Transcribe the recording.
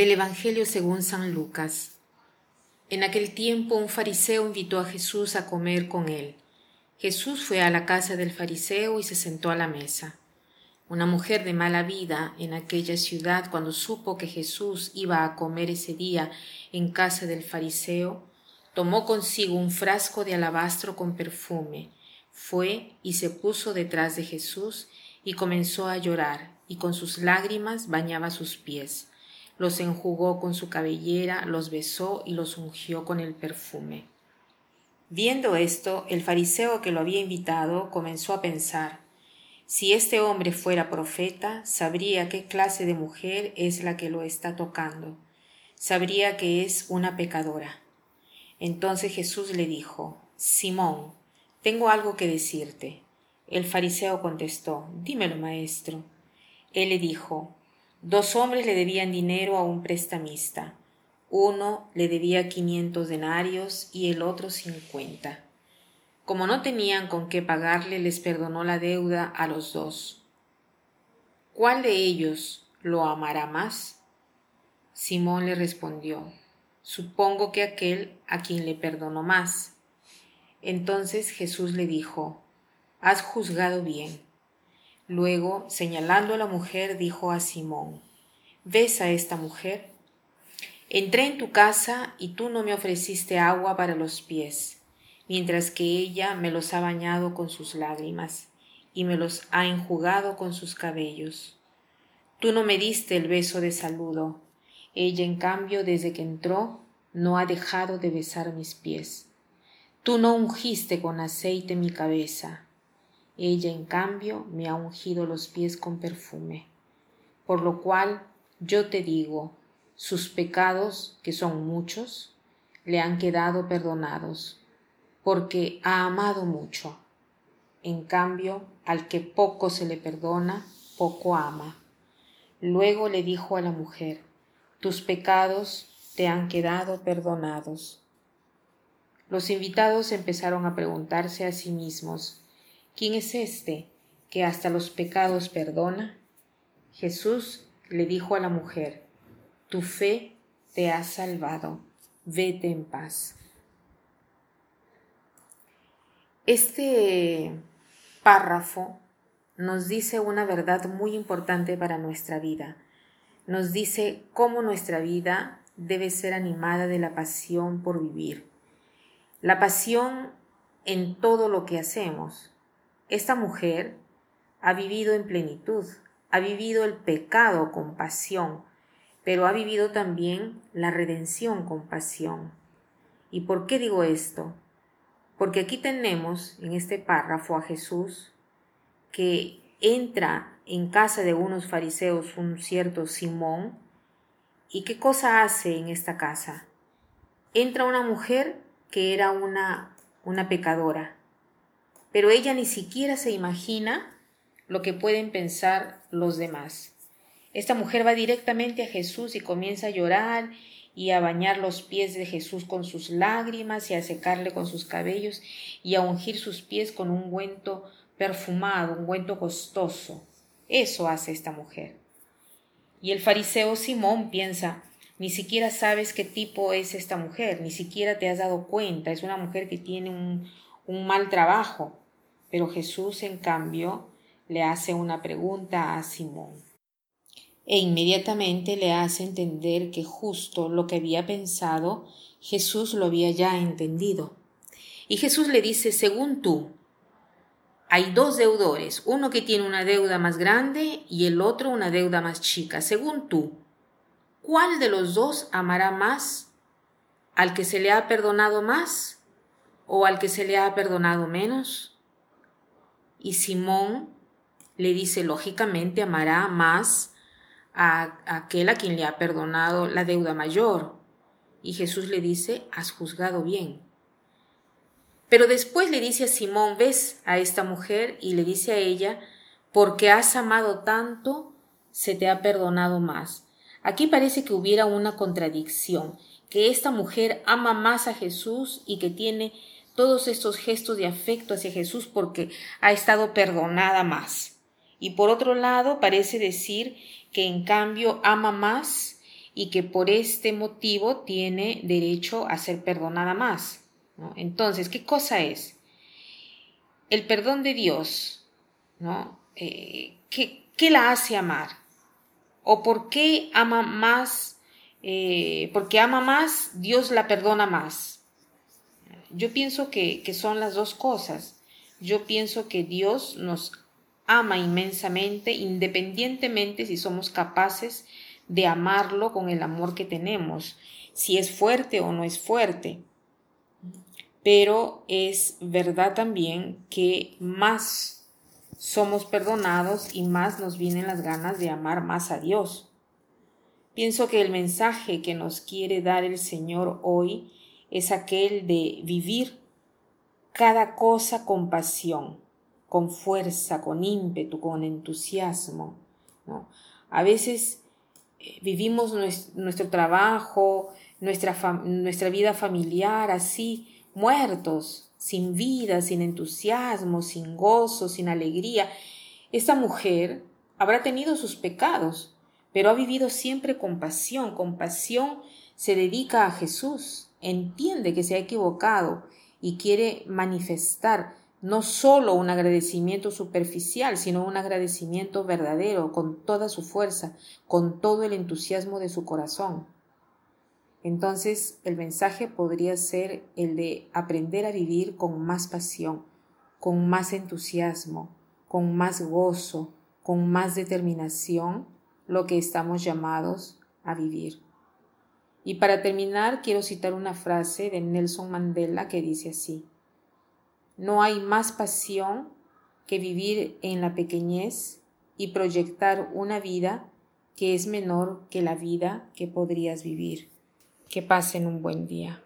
Del Evangelio según San Lucas. En aquel tiempo un fariseo invitó a Jesús a comer con él. Jesús fue a la casa del fariseo y se sentó a la mesa. Una mujer de mala vida en aquella ciudad, cuando supo que Jesús iba a comer ese día en casa del fariseo, tomó consigo un frasco de alabastro con perfume, fue y se puso detrás de Jesús y comenzó a llorar, y con sus lágrimas bañaba sus pies los enjugó con su cabellera, los besó y los ungió con el perfume. Viendo esto, el fariseo que lo había invitado comenzó a pensar si este hombre fuera profeta, sabría qué clase de mujer es la que lo está tocando, sabría que es una pecadora. Entonces Jesús le dijo, Simón, tengo algo que decirte. El fariseo contestó, Dímelo, maestro. Él le dijo, Dos hombres le debían dinero a un prestamista. Uno le debía quinientos denarios y el otro cincuenta. Como no tenían con qué pagarle, les perdonó la deuda a los dos. ¿Cuál de ellos lo amará más? Simón le respondió, Supongo que aquel a quien le perdonó más. Entonces Jesús le dijo, Has juzgado bien. Luego, señalando a la mujer, dijo a Simón, ¿ves a esta mujer? Entré en tu casa y tú no me ofreciste agua para los pies, mientras que ella me los ha bañado con sus lágrimas y me los ha enjugado con sus cabellos. Tú no me diste el beso de saludo, ella en cambio desde que entró no ha dejado de besar mis pies. Tú no ungiste con aceite mi cabeza, ella, en cambio, me ha ungido los pies con perfume. Por lo cual yo te digo, sus pecados, que son muchos, le han quedado perdonados, porque ha amado mucho. En cambio, al que poco se le perdona, poco ama. Luego le dijo a la mujer, tus pecados te han quedado perdonados. Los invitados empezaron a preguntarse a sí mismos, ¿Quién es este que hasta los pecados perdona? Jesús le dijo a la mujer, Tu fe te ha salvado, vete en paz. Este párrafo nos dice una verdad muy importante para nuestra vida. Nos dice cómo nuestra vida debe ser animada de la pasión por vivir. La pasión en todo lo que hacemos, esta mujer ha vivido en plenitud, ha vivido el pecado con pasión, pero ha vivido también la redención con pasión. ¿Y por qué digo esto? Porque aquí tenemos en este párrafo a Jesús que entra en casa de unos fariseos un cierto Simón, ¿y qué cosa hace en esta casa? Entra una mujer que era una, una pecadora, pero ella ni siquiera se imagina lo que pueden pensar los demás. Esta mujer va directamente a Jesús y comienza a llorar y a bañar los pies de Jesús con sus lágrimas y a secarle con sus cabellos y a ungir sus pies con un ungüento perfumado, un ungüento costoso. Eso hace esta mujer. Y el fariseo Simón piensa, ni siquiera sabes qué tipo es esta mujer, ni siquiera te has dado cuenta, es una mujer que tiene un, un mal trabajo. Pero Jesús, en cambio, le hace una pregunta a Simón e inmediatamente le hace entender que justo lo que había pensado, Jesús lo había ya entendido. Y Jesús le dice, según tú, hay dos deudores, uno que tiene una deuda más grande y el otro una deuda más chica. Según tú, ¿cuál de los dos amará más? ¿Al que se le ha perdonado más o al que se le ha perdonado menos? Y Simón le dice, lógicamente amará más a, aquel a quien le ha perdonado la deuda mayor. Y Jesús le dice, has juzgado bien. Pero después le dice a Simón, ves a esta mujer y le dice a ella, porque has amado tanto, se te ha perdonado más. Aquí parece que hubiera una contradicción, que esta mujer ama más a Jesús y que tiene todos estos gestos de afecto hacia Jesús porque ha estado perdonada más. Y por otro lado, parece decir que en cambio ama más y que por este motivo tiene derecho a ser perdonada más. Entonces, ¿qué cosa es? El perdón de Dios, ¿no? Eh, ¿qué, la hace amar? ¿O por qué ama más? Eh, porque ama más, Dios la perdona más. Yo pienso que, que son las dos cosas. Yo pienso que Dios nos ama inmensamente, independientemente si somos capaces de amarlo con el amor que tenemos, si es fuerte o no es fuerte. Pero es verdad también que más somos perdonados y más nos vienen las ganas de amar más a Dios. Pienso que el mensaje que nos quiere dar el Señor hoy es aquel de vivir cada cosa con pasión, con fuerza, con ímpetu, con entusiasmo. A veces eh, vivimos nuestro, trabajo, nuestra, nuestra vida familiar así, muertos, sin vida, sin entusiasmo, sin gozo, sin alegría. Esta mujer habrá tenido sus pecados, pero ha vivido siempre con pasión. Con pasión se dedica a Jesús, entiende que se ha equivocado y quiere manifestar no solo un agradecimiento superficial, sino un agradecimiento verdadero, con toda su fuerza, con todo el entusiasmo de su corazón. Entonces el mensaje podría ser el de aprender a vivir con más pasión, con más entusiasmo, con más gozo, con más determinación, lo que estamos llamados a vivir. Y para terminar, quiero citar una frase de Nelson Mandela que dice así, no hay más pasión que vivir en la pequeñez y proyectar una vida que es menor que la vida que podrías vivir. Que pasen un buen día.